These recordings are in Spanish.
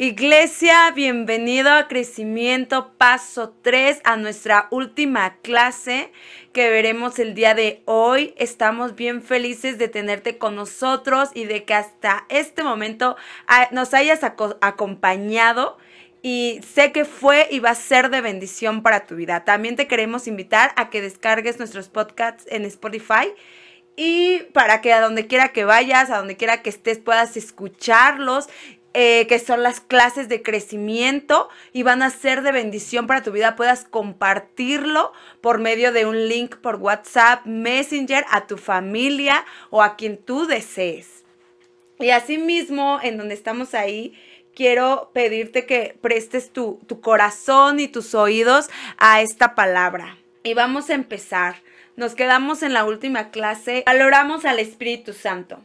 Iglesia, bienvenido a Crecimiento Paso 3, a nuestra última clase que veremos el día de hoy. Estamos bien felices de tenerte con nosotros y de que hasta este momento ah, nos hayas acompañado y sé que fue y va a ser de bendición para tu vida. También te queremos invitar a que descargues nuestros podcasts en Spotify y para que a donde quiera que vayas, a donde quiera que estés, puedas escucharlos eh, que son las clases de crecimiento y van a ser de bendición para tu vida. Puedas compartirlo por medio de un link por WhatsApp, Messenger a tu familia o a quien tú desees. Y asimismo, en donde estamos ahí, quiero pedirte que prestes tu, tu corazón y tus oídos a esta palabra. Y vamos a empezar. Nos quedamos en la última clase. Valoramos al Espíritu Santo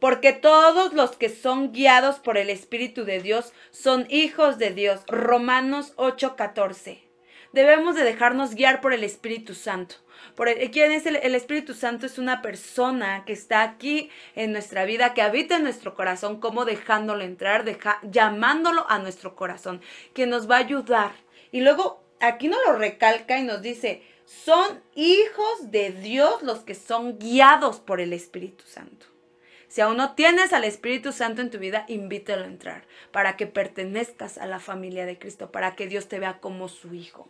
porque todos los que son guiados por el Espíritu de Dios son hijos de Dios. Romanos 8:14. Debemos de dejarnos guiar por el Espíritu Santo. Por ¿Quién es el, Espíritu Santo? Es una persona que está aquí en nuestra vida, que habita en nuestro corazón, como dejándolo entrar, llamándolo a nuestro corazón, que nos va a ayudar. Y luego aquí nos lo recalca y nos dice, son hijos de Dios los que son guiados por el Espíritu Santo. Si aún no tienes al Espíritu Santo en tu vida, invítelo a entrar para que pertenezcas a la familia de Cristo, para que Dios te vea como su hijo.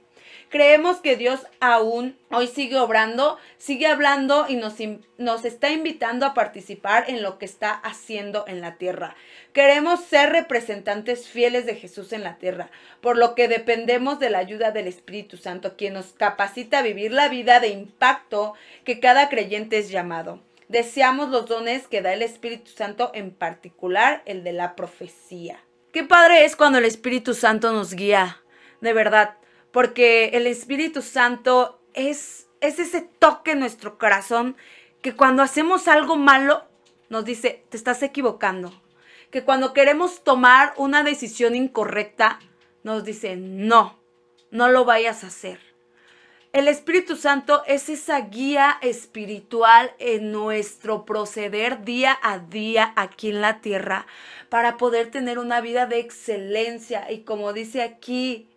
Creemos que Dios aún hoy sigue obrando, sigue hablando y nos, nos, está invitando a participar en lo que está haciendo en la tierra. Queremos ser representantes fieles de Jesús en la tierra, por lo que dependemos de la ayuda del Espíritu Santo, quien nos capacita a vivir la vida de impacto que cada creyente es llamado deseamos los dones que da el Espíritu Santo, en particular el de la profecía. Qué padre es cuando el Espíritu Santo nos guía, de verdad, porque el Espíritu Santo es, es ese toque en nuestro corazón que cuando hacemos algo malo nos dice, te estás equivocando. Que cuando queremos tomar una decisión incorrecta, nos dice, no, no lo vayas a hacer. El Espíritu Santo es esa guía espiritual en nuestro proceder día a día aquí en la tierra para poder tener una vida de excelencia y como dice aquí,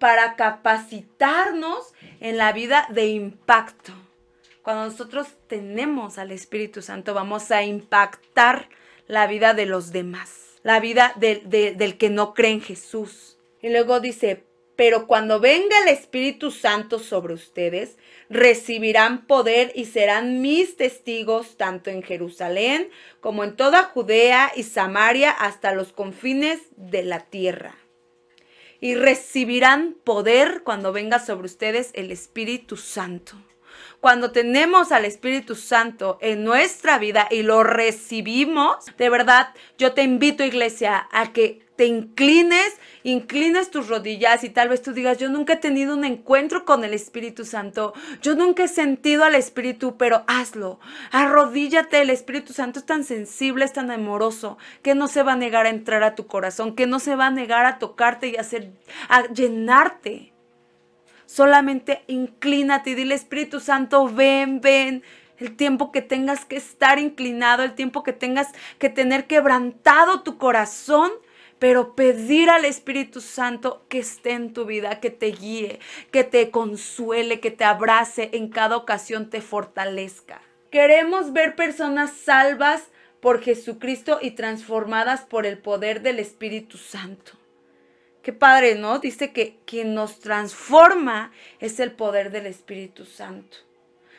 para capacitarnos en la vida de impacto. Cuando nosotros tenemos al Espíritu Santo vamos a impactar la vida de los demás, la vida del que no cree en Jesús. Y luego dice, pero cuando venga el Espíritu Santo sobre ustedes, recibirán poder y serán mis testigos tanto en Jerusalén como en toda Judea y Samaria hasta los confines de la tierra. Y recibirán poder cuando venga sobre ustedes el Espíritu Santo. Cuando tenemos al Espíritu Santo en nuestra vida y lo recibimos, de verdad, yo te invito, iglesia, a que te inclines, inclines tus rodillas y tal vez tú digas, yo nunca he tenido un encuentro con el Espíritu Santo, yo nunca he sentido al Espíritu, pero hazlo, arrodíllate, el Espíritu Santo es tan sensible, es tan amoroso, que no se va a negar a entrar a tu corazón, que no se va a negar a tocarte y a, hacer, a llenarte. Solamente inclínate y dile, Espíritu Santo, ven, ven, el tiempo que tengas que estar inclinado, el tiempo que tengas que tener quebrantado tu corazón pero pedir al Espíritu Santo que esté en tu vida, que te guíe, que te consuele, que te abrace, en cada ocasión te fortalezca. Queremos ver personas salvas por Jesucristo y transformadas por el poder del Espíritu Santo. Qué padre, ¿no? Dice que quien nos transforma es el poder del Espíritu Santo.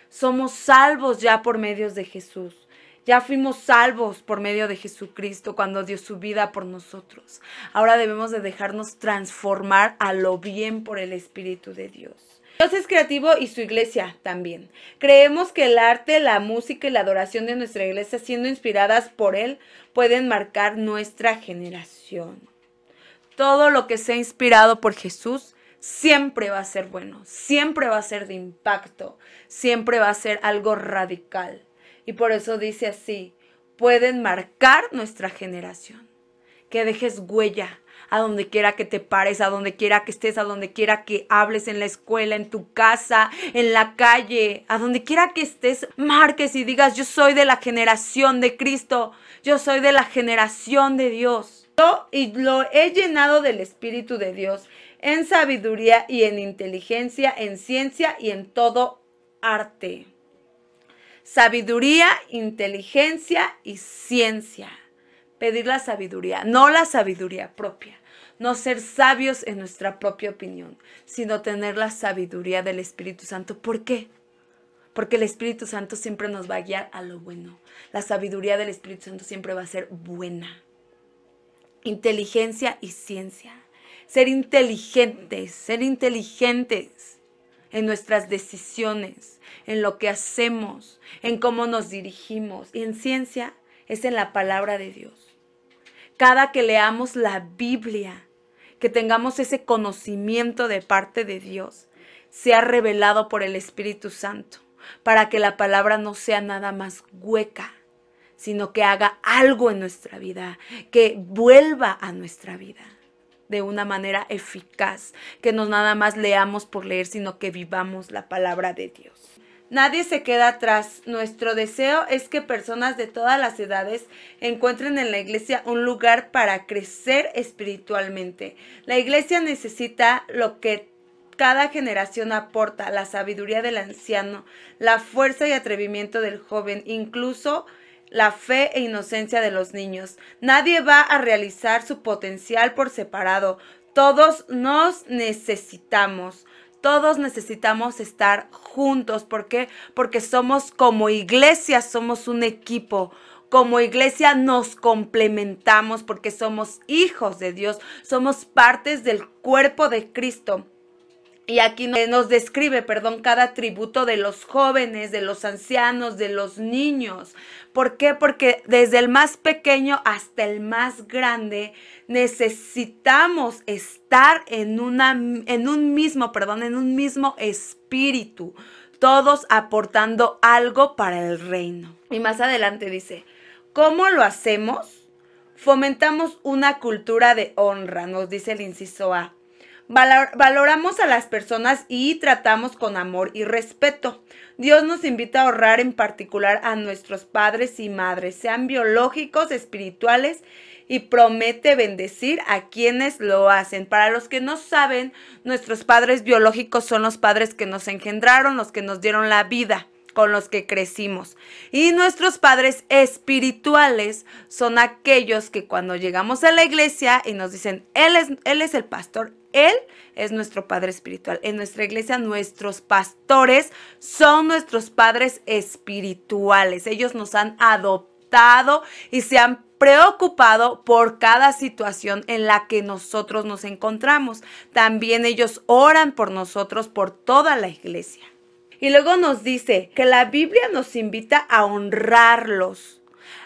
Somos salvos ya por medios de Jesús. Ya fuimos salvos por medio de Jesucristo cuando dio su vida por nosotros. Ahora debemos de dejarnos transformar a lo bien por el Espíritu de Dios. Dios es creativo y su iglesia también. Creemos que el arte, la música y la adoración de nuestra iglesia, siendo inspiradas por Él, pueden marcar nuestra generación. Todo lo que sea inspirado por Jesús siempre va a ser bueno, siempre va a ser de impacto, siempre va a ser algo radical. Y por eso dice así, pueden marcar nuestra generación. Que dejes huella a donde quiera que te pares, a donde quiera que estés, a donde quiera que hables en la escuela, en tu casa, en la calle, a donde quiera que estés, marques y digas, yo soy de la generación de Cristo, yo soy de la generación de Dios. y lo he llenado del Espíritu de Dios, en sabiduría y en inteligencia, en ciencia y en todo arte. Sabiduría, inteligencia y ciencia. Pedir la sabiduría, no la sabiduría propia. No ser sabios en nuestra propia opinión, sino tener la sabiduría del Espíritu Santo. ¿Por qué? Porque el Espíritu Santo siempre nos va a guiar a lo bueno. La sabiduría del Espíritu Santo siempre va a ser buena inteligencia y ciencia. Ser inteligentes, ser inteligentes en nuestras decisiones, en lo que hacemos, en cómo nos dirigimos. Y en ciencia es en la palabra de Dios. Cada que leamos la Biblia, que tengamos ese conocimiento de parte de Dios, sea revelado por el Espíritu Santo, para que la palabra no sea nada más hueca, sino que haga algo en nuestra vida, que vuelva a nuestra vida de una manera eficaz, que no nada más leamos por leer, sino que vivamos la palabra de Dios. Nadie se queda atrás. Nuestro deseo es que personas de todas las edades encuentren en la iglesia un lugar para crecer espiritualmente. La iglesia necesita lo que cada generación aporta, la sabiduría del anciano, la fuerza y atrevimiento del joven, incluso la fe e inocencia de los niños. Nadie va a realizar su potencial por separado. Todos nos necesitamos. Todos necesitamos estar juntos. ¿Por qué? Porque somos como iglesia, somos un equipo. Como iglesia nos complementamos porque somos hijos de Dios, somos partes del cuerpo de Cristo. Y aquí nos describe, perdón, cada atributo de los jóvenes, de los ancianos, de los niños. ¿Por qué? Porque desde el más pequeño hasta el más grande necesitamos estar en, una, en un mismo, perdón, en un mismo espíritu, todos aportando algo para el reino. Y más adelante dice, ¿cómo lo hacemos? Fomentamos una cultura de honra, nos dice el inciso A valoramos a las personas y tratamos con amor y respeto. Dios nos invita a ahorrar en particular a nuestros padres y madres, sean biológicos, espirituales, y promete bendecir a quienes lo hacen. Para los que no saben, nuestros padres biológicos son los padres que nos engendraron, los que nos dieron la vida con los que crecimos. Y nuestros padres espirituales son aquellos que cuando llegamos a la iglesia y nos dicen, Él es, él es el pastor, él es nuestro Padre Espiritual. En nuestra iglesia nuestros pastores son nuestros padres espirituales. Ellos nos han adoptado y se han preocupado por cada situación en la que nosotros nos encontramos. También ellos oran por nosotros, por toda la iglesia. Y luego nos dice que la Biblia nos invita a honrarlos.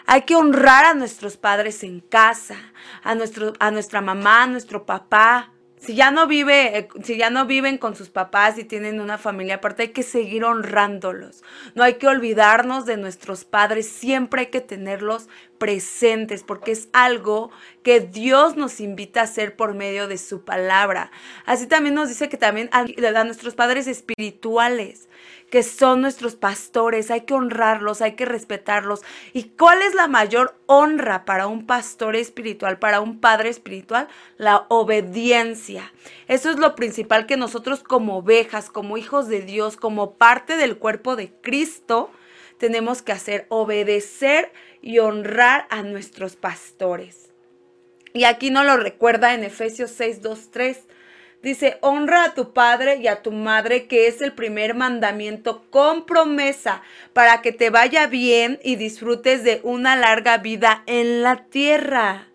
Hay que honrar a nuestros padres en casa, a, nuestro, a nuestra mamá, a nuestro papá, si ya no vive, eh, si ya no viven con sus papás y tienen una familia aparte, hay que seguir honrándolos. No hay que olvidarnos de nuestros padres, siempre hay que tenerlos presentes porque es algo que Dios nos invita a hacer por medio de su palabra. Así también nos dice que también a, a nuestros padres espirituales que son nuestros pastores, hay que honrarlos, hay que respetarlos. ¿Y cuál es la mayor honra para un pastor espiritual, para un padre espiritual? La obediencia. Eso es lo principal que nosotros como ovejas, como hijos de Dios, como parte del cuerpo de Cristo, tenemos que hacer, obedecer y honrar a nuestros pastores. Y aquí nos lo recuerda en Efesios 6, 2, 3. Dice, honra a tu padre y a tu madre, que es el primer mandamiento con promesa para que te vaya bien y disfrutes de una larga vida en la tierra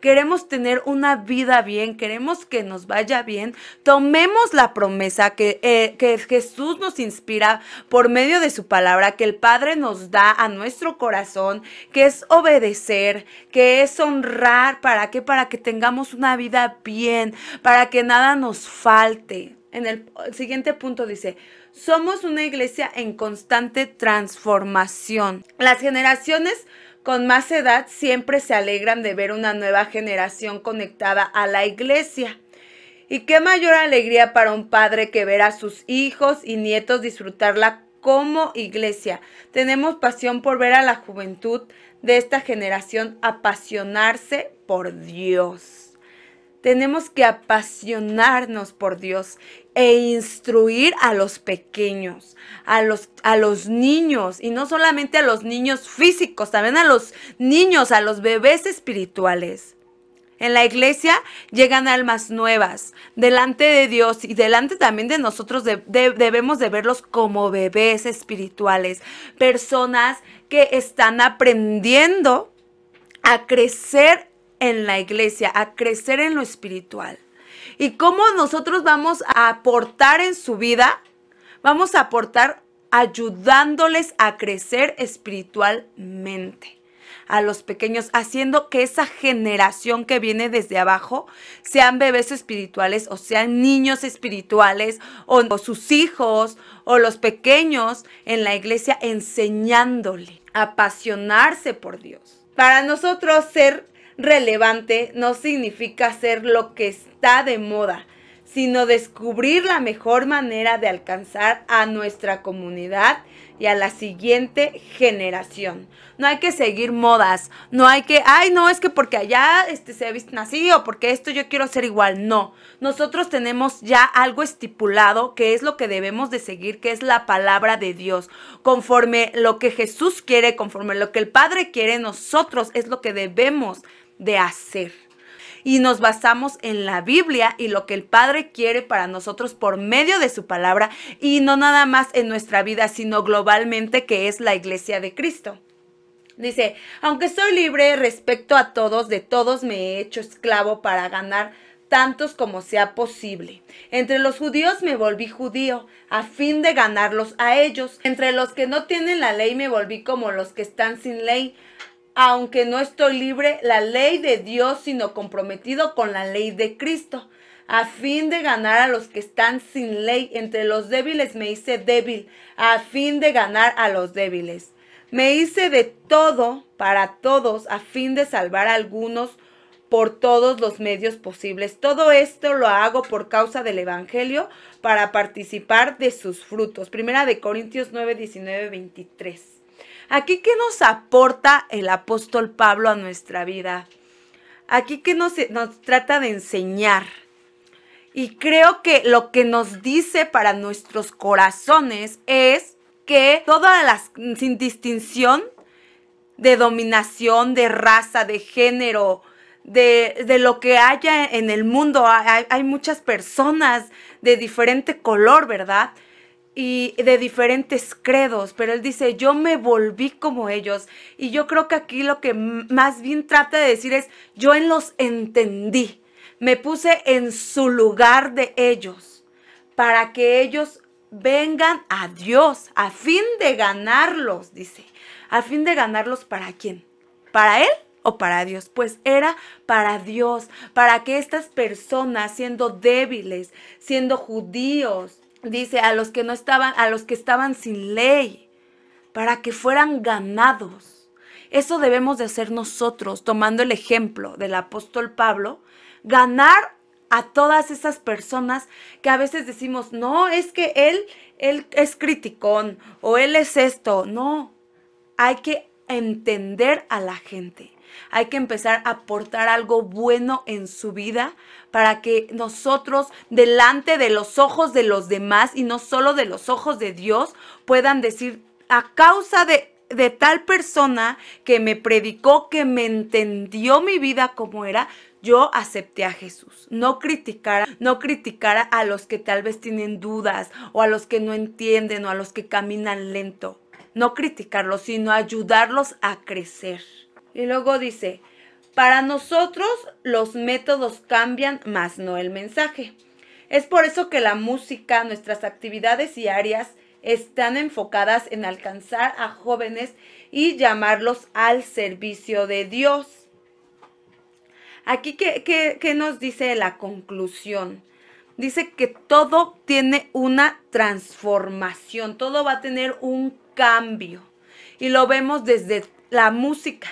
queremos tener una vida bien, queremos que nos vaya bien, tomemos la promesa que, eh, que Jesús nos inspira por medio de su palabra, que el Padre nos da a nuestro corazón, que es obedecer, que es honrar, ¿para qué? Para que tengamos una vida bien, para que nada nos falte. En el siguiente punto dice, somos una iglesia en constante transformación. Las generaciones con más edad siempre se alegran de ver una nueva generación conectada a la iglesia. Y qué mayor alegría para un padre que ver a sus hijos y nietos disfrutar la como iglesia. Tenemos pasión por ver a la juventud de esta generación apasionarse por Dios. Tenemos que apasionarnos por Dios e instruir a los pequeños, a los, a los niños, y no solamente a los niños físicos, también a los niños, a los bebés espirituales. En la iglesia llegan almas nuevas delante de Dios y delante también de nosotros debemos de verlos como bebés espirituales, personas que están aprendiendo a crecer en la iglesia, a crecer en lo espiritual. ¿Y cómo nosotros vamos a aportar en su vida? Vamos a aportar ayudándoles a crecer espiritualmente a los pequeños, haciendo que esa generación que viene desde abajo sean bebés espirituales o sean niños espirituales o, sus hijos o los pequeños en la iglesia enseñándole a apasionarse por Dios. Para nosotros ser relevante no significa ser lo que está de moda, sino descubrir la mejor manera de alcanzar a nuestra comunidad y a la siguiente generación. No hay que seguir modas, no hay que, ay, no, es que porque allá este, se ha visto así o porque esto yo quiero ser igual. No, nosotros tenemos ya algo estipulado que es lo que debemos de seguir, que es la palabra de Dios. Conforme lo que Jesús quiere, conforme lo que el Padre quiere, nosotros es lo que debemos de hacer y nos basamos en la Biblia y lo que el Padre quiere para nosotros por medio de su palabra y no nada más en nuestra vida, sino globalmente que es la iglesia de Cristo. Dice, aunque soy libre respecto a todos, de todos me he hecho esclavo para ganar tantos como sea posible. Entre los judíos me volví judío, a fin de ganarlos a ellos. Entre los que no tienen la ley me volví como los que están sin ley, aunque no estoy libre la ley de Dios, sino comprometido con la ley de Cristo, a fin de ganar a los que están sin ley. Entre los débiles me hice débil, a fin de ganar a los débiles. Me hice de todo para todos, a fin de salvar a algunos por todos los medios posibles. Todo esto lo hago por causa del Evangelio para participar de sus frutos. Primera de Corintios 9, 19, 23. Aquí, ¿qué nos aporta el apóstol Pablo a nuestra vida? Aquí, ¿qué nos, nos trata de enseñar? Y creo que lo que nos dice para nuestros corazones es que todas las, sin distinción de dominación, de raza, de género, de, de, lo que haya en el mundo. Hay, muchas personas de diferente color, ¿verdad? Y de diferentes credos, pero él dice, yo me volví como ellos. Y yo creo que aquí lo que más bien trata de decir es, yo en los entendí, me puse en su lugar de ellos, para que ellos vengan a Dios, a fin de ganarlos, dice, a fin de ganarlos para quién, para Él o para Dios? Pues era para Dios, para que estas personas, siendo débiles, siendo judíos, dice a los que no estaban, a los que estaban sin ley, para que fueran ganados. Eso debemos de hacer nosotros, tomando el ejemplo del apóstol Pablo, ganar a todas esas personas que a veces decimos, no, es que él, él es criticón o él es esto. No, hay que entender a la gente. Hay que empezar a aportar algo bueno en su vida para que nosotros, delante de los ojos de los demás y no solo de los ojos de Dios, puedan decir, a causa de, de tal persona que me predicó, que me entendió mi vida como era, yo acepté a Jesús. No criticar, no criticar a los que tal vez tienen dudas o a los que no entienden o a los que caminan lento. No criticarlos, sino ayudarlos a crecer. Y luego dice, para nosotros los métodos cambian, más no el mensaje. Es por eso que la música, nuestras actividades diarias están enfocadas en alcanzar a jóvenes y llamarlos al servicio de Dios. Aquí, ¿qué, qué nos dice la conclusión? Dice que todo tiene una transformación, todo va a tener un cambio. Y lo vemos desde la música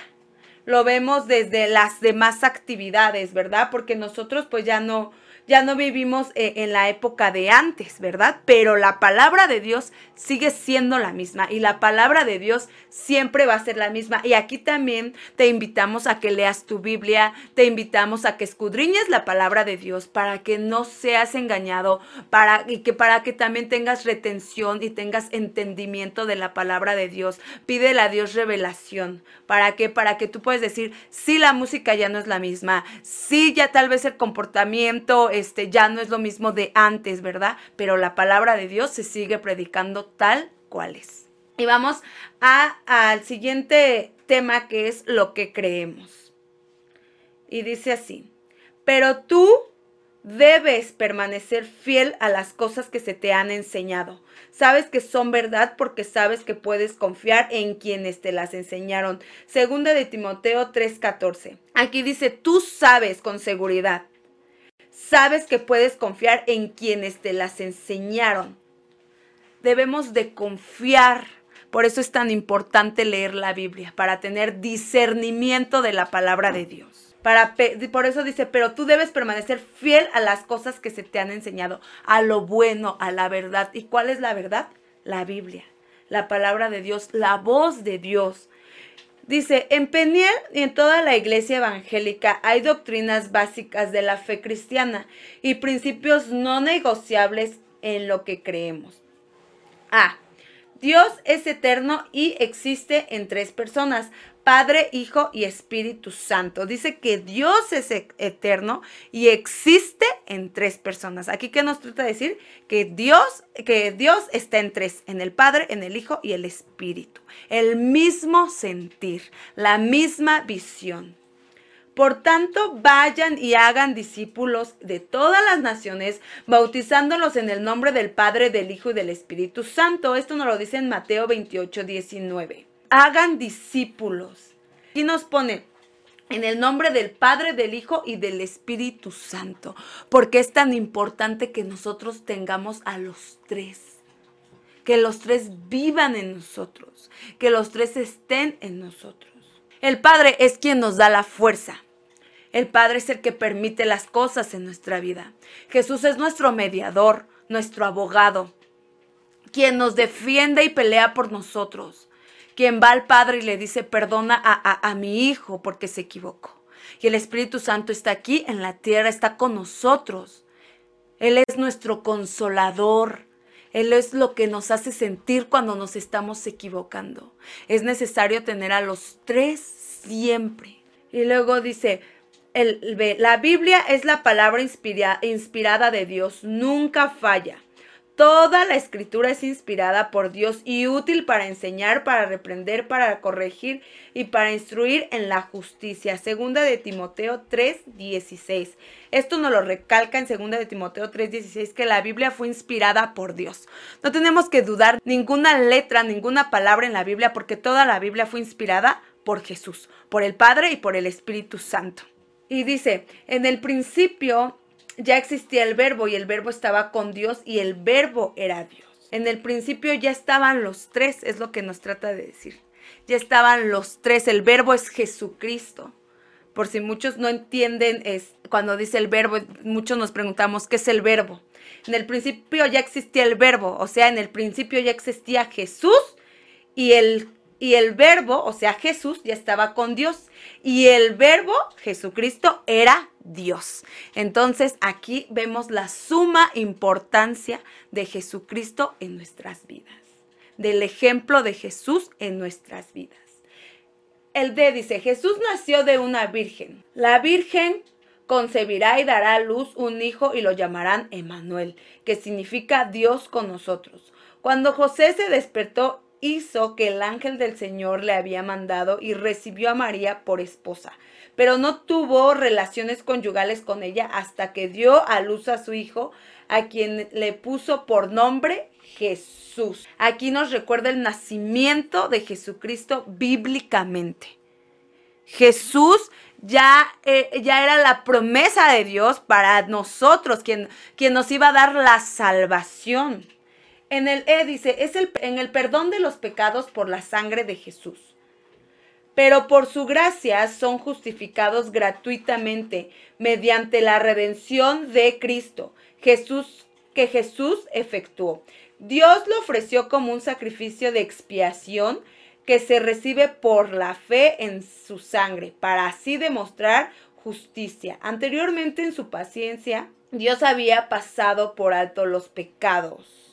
lo vemos desde las demás actividades, ¿verdad? Porque nosotros pues ya no, ya no vivimos eh, en la época de antes, ¿verdad? Pero la palabra de Dios sigue siendo la misma y la palabra de Dios siempre va a ser la misma. Y aquí también te invitamos a que leas tu Biblia, te invitamos a que escudriñes la palabra de Dios para que no seas engañado, para y que para que también tengas retención y tengas entendimiento de la palabra de Dios. Pídele a Dios revelación. ¿Para qué? Para que tú puedas decir, sí, la música ya no es la misma, sí, ya tal vez el comportamiento este, ya no es lo mismo de antes, ¿verdad? Pero la palabra de Dios se sigue predicando tal cual es. Y vamos al siguiente tema que es lo que creemos. Y dice así, pero tú debes permanecer fiel a las cosas que se te han enseñado. Sabes que son verdad porque sabes que puedes confiar en quienes te las enseñaron. Segunda de Timoteo 3:14. Aquí dice, tú sabes con seguridad Sabes que puedes confiar en quienes te las enseñaron. Debemos de confiar. Por eso es tan importante leer la Biblia, para tener discernimiento de la palabra de Dios. Para, por eso dice, pero tú debes permanecer fiel a las cosas que se te han enseñado, a lo bueno, a la verdad. ¿Y cuál es la verdad? La Biblia, la palabra de Dios, la voz de Dios. Dice, en Peniel y en toda la iglesia evangélica hay doctrinas básicas de la fe cristiana y principios no negociables en lo que creemos. A. Dios es eterno y existe en tres personas, Padre, Hijo y Espíritu Santo. Dice que Dios es e-, eterno y existe en tres personas. Aquí que nos trata de decir que Dios, que Dios está en tres, en el Padre, en el Hijo y el Espíritu. El mismo sentir, la misma visión. Por tanto, vayan y hagan discípulos de todas las naciones, bautizándolos en el nombre del Padre, del Hijo y del Espíritu Santo. Esto nos lo dice en Mateo 28, 19 hagan discípulos. Y nos pone en el nombre del Padre, del Hijo y del Espíritu Santo, porque es tan importante que nosotros tengamos a los tres, que los tres vivan en nosotros, que los tres estén en nosotros. El Padre es quien nos da la fuerza. El Padre es el que permite las cosas en nuestra vida. Jesús es nuestro mediador, nuestro abogado, quien nos defiende y pelea por nosotros quien va al Padre y le dice, perdona a, mi hijo porque se equivocó. Y el Espíritu Santo está aquí en la tierra, está con nosotros. Él es nuestro consolador. Él es lo que nos hace sentir cuando nos estamos equivocando. Es necesario tener a los tres siempre. Y luego dice, el, la Biblia es la palabra inspirada de Dios, nunca falla. Toda la escritura es inspirada por Dios y útil para enseñar, para reprender, para corregir y para instruir en la justicia. Segunda de Timoteo 3:16. Esto nos lo recalca en segunda de Timoteo 3:16 que la Biblia fue inspirada por Dios. No tenemos que dudar ninguna letra, ninguna palabra en la Biblia porque toda la Biblia fue inspirada por Jesús, por el Padre y por el Espíritu Santo. Y dice, en el principio ya existía el verbo y el verbo estaba con Dios y el verbo era Dios. En el principio ya estaban los tres, es lo que nos trata de decir. Ya estaban los tres, el verbo es Jesucristo. Por si muchos no entienden, es cuando dice el verbo, muchos nos preguntamos qué es el verbo. En el principio ya existía el verbo, o sea, en el principio ya existía Jesús y el y el verbo, o sea, Jesús ya estaba con Dios y el verbo, Jesucristo, era Dios. Entonces aquí vemos la suma importancia de Jesucristo en nuestras vidas, del ejemplo de Jesús en nuestras vidas. El D dice, Jesús nació de una virgen. La virgen concebirá y dará a luz un hijo y lo llamarán Emanuel, que significa Dios con nosotros. Cuando José se despertó hizo que el ángel del Señor le había mandado y recibió a María por esposa, pero no tuvo relaciones conyugales con ella hasta que dio a luz a su hijo, a quien le puso por nombre Jesús. Aquí nos recuerda el nacimiento de Jesucristo bíblicamente. Jesús ya, eh, ya era la promesa de Dios para nosotros, quien, quien nos iba a dar la salvación. En el E dice, es el, en el perdón de los pecados por la sangre de Jesús. pero por su gracia son justificados gratuitamente mediante la redención de Cristo, Jesús que Jesús efectuó. Dios lo ofreció como un sacrificio de expiación que se recibe por la fe en su sangre, para así demostrar justicia. Anteriormente en su paciencia, Dios había pasado por alto los pecados,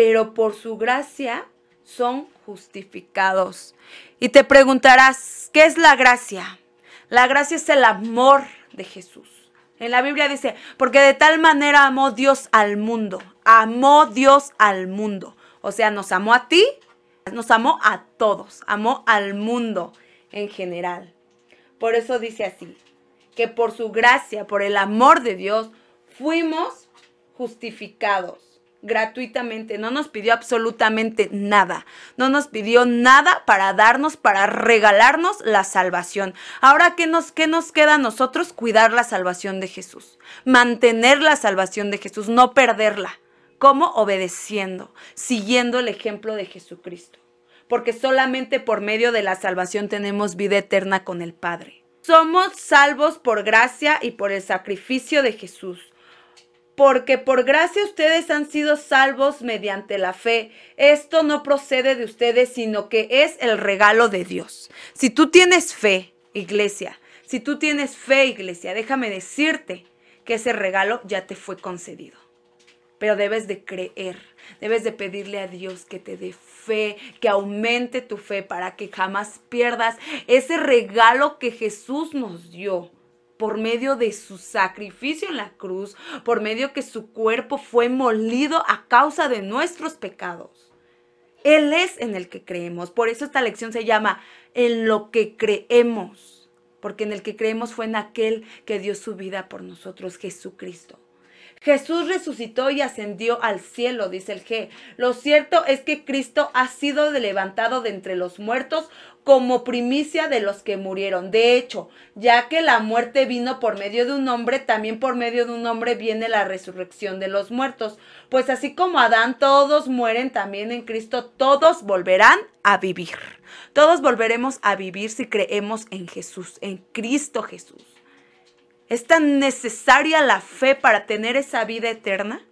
pero por su gracia son justificados. Y te preguntarás, ¿qué es la gracia? La gracia es el amor de Jesús. En la Biblia dice, porque de tal manera amó Dios al mundo, amó Dios al mundo. O sea, nos amó a ti, nos amó a todos, amó al mundo en general. Por eso dice así, que por su gracia, por el amor de Dios, fuimos justificados gratuitamente, no nos pidió absolutamente nada, no nos pidió nada para darnos, para regalarnos la salvación. Ahora, ¿qué nos, qué nos queda a nosotros? Cuidar la salvación de Jesús, mantener la salvación de Jesús, no perderla. ¿Cómo? Obedeciendo, siguiendo el ejemplo de Jesucristo. Porque solamente por medio de la salvación tenemos vida eterna con el Padre. Somos salvos por gracia y por el sacrificio de Jesús porque por gracia ustedes han sido salvos mediante la fe. Esto no procede de ustedes, sino que es el regalo de Dios. Si tú tienes fe, iglesia, si tú tienes fe, iglesia, déjame decirte que ese regalo ya te fue concedido. Pero debes de creer, debes de pedirle a Dios que te dé fe, que aumente tu fe para que jamás pierdas ese regalo que Jesús nos dio por medio de su sacrificio en la cruz, por medio que su cuerpo fue molido a causa de nuestros pecados. Él es en el que creemos. Por eso esta lección se llama en lo que creemos. Porque en el que creemos fue en aquel que dio su vida por nosotros, Jesucristo. Jesús resucitó y ascendió al cielo, dice el G. Lo cierto es que Cristo ha sido levantado de entre los muertos como primicia de los que murieron. De hecho, ya que la muerte vino por medio de un hombre, también por medio de un hombre viene la resurrección de los muertos. Pues así como Adán todos mueren, también en Cristo todos volverán a vivir. Todos volveremos a vivir si creemos en Jesús, en Cristo Jesús. ¿Es tan necesaria la fe para tener esa vida eterna?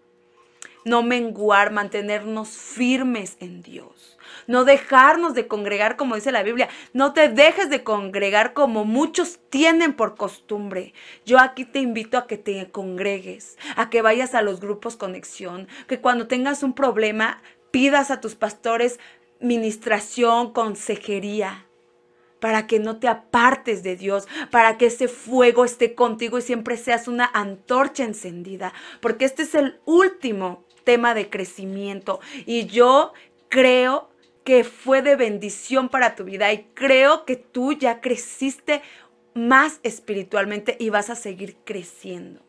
No menguar, mantenernos firmes en Dios. No dejarnos de congregar como dice la Biblia. No te dejes de congregar como muchos tienen por costumbre. Yo aquí te invito a que te congregues, a que vayas a los grupos conexión, que cuando tengas un problema pidas a tus pastores ministración, consejería para que no te apartes de Dios, para que ese fuego esté contigo y siempre seas una antorcha encendida, porque este es el último tema de crecimiento y yo creo que fue de bendición para tu vida y creo que tú ya creciste más espiritualmente y vas a seguir creciendo.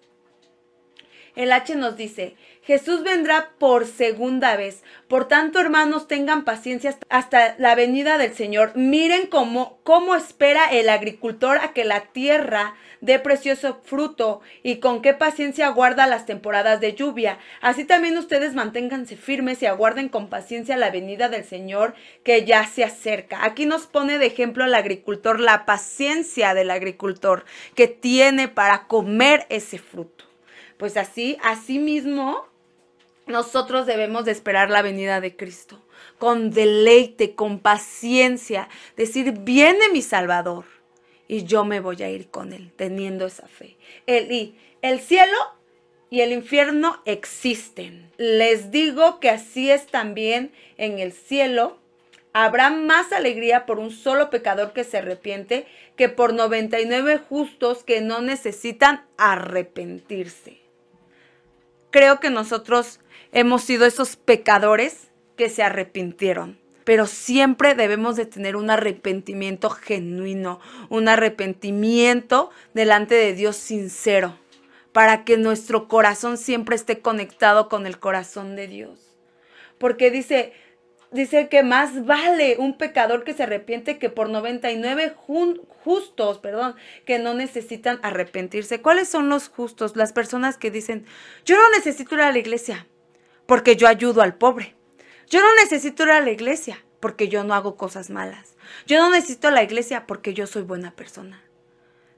El H nos dice, Jesús vendrá por segunda vez. Por tanto, hermanos, tengan paciencia hasta la venida del Señor. Miren cómo, cómo espera el agricultor a que la tierra dé precioso fruto y con qué paciencia aguarda las temporadas de lluvia. Así también ustedes manténganse firmes y aguarden con paciencia la venida del Señor que ya se acerca. Aquí nos pone de ejemplo el agricultor, la paciencia del agricultor que tiene para comer ese fruto. Pues así, así mismo, nosotros debemos de esperar la venida de Cristo con deleite, con paciencia, decir, viene mi Salvador y yo me voy a ir con él, teniendo esa fe. El, y el cielo y el infierno existen. Les digo que así es también en el cielo. Habrá más alegría por un solo pecador que se arrepiente que por 99 justos que no necesitan arrepentirse creo que nosotros hemos sido esos pecadores que se arrepintieron. Pero siempre debemos de tener un arrepentimiento genuino, un arrepentimiento delante de Dios sincero, para que nuestro corazón siempre esté conectado con el corazón de Dios. Porque dice, dice que más vale un pecador que se arrepiente que por 99 justos, perdón, que no necesitan arrepentirse. ¿Cuáles son los justos? Las personas que dicen, yo no necesito ir a la iglesia porque yo ayudo al pobre. Yo no necesito ir a la iglesia porque yo no hago cosas malas. Yo no necesito la iglesia porque yo soy buena persona.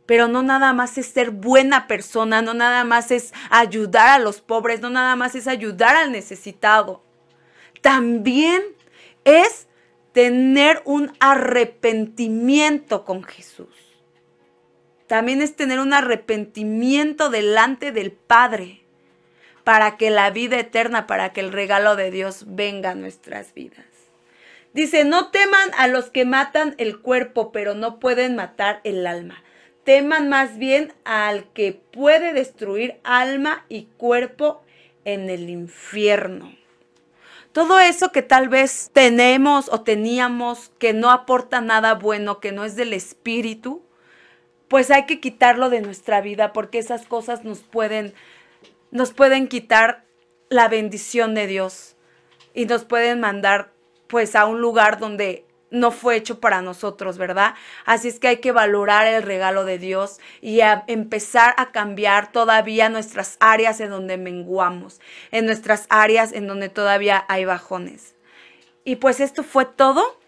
Pero no nada más es ser buena persona, no nada más es ayudar a los pobres, no nada más es ayudar al necesitado. También es tener un arrepentimiento con Jesús. También es tener un arrepentimiento delante del Padre para que la vida eterna, para que el regalo de Dios venga a nuestras vidas. Dice, no teman a los que matan el cuerpo, pero no pueden matar el alma. Teman más bien al que puede destruir alma y cuerpo en el infierno. Todo eso que tal vez tenemos o teníamos que no aporta nada bueno, que no es del espíritu, pues hay que quitarlo de nuestra vida porque esas cosas nos pueden nos pueden quitar la bendición de Dios y nos pueden mandar pues a un lugar donde no fue hecho para nosotros, ¿verdad? Así es que hay que valorar el regalo de Dios y empezar a cambiar todavía nuestras áreas en donde menguamos, en nuestras áreas en donde todavía hay bajones. Y pues esto fue todo.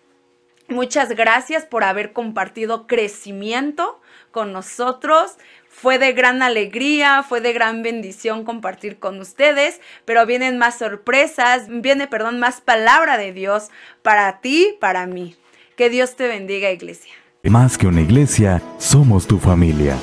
Muchas gracias por haber compartido crecimiento con nosotros. Fue de gran alegría, fue de gran bendición compartir con ustedes, pero vienen más sorpresas, viene, perdón, más palabra de Dios para ti, para mí. Que Dios te bendiga, iglesia. Más que una iglesia, somos tu familia.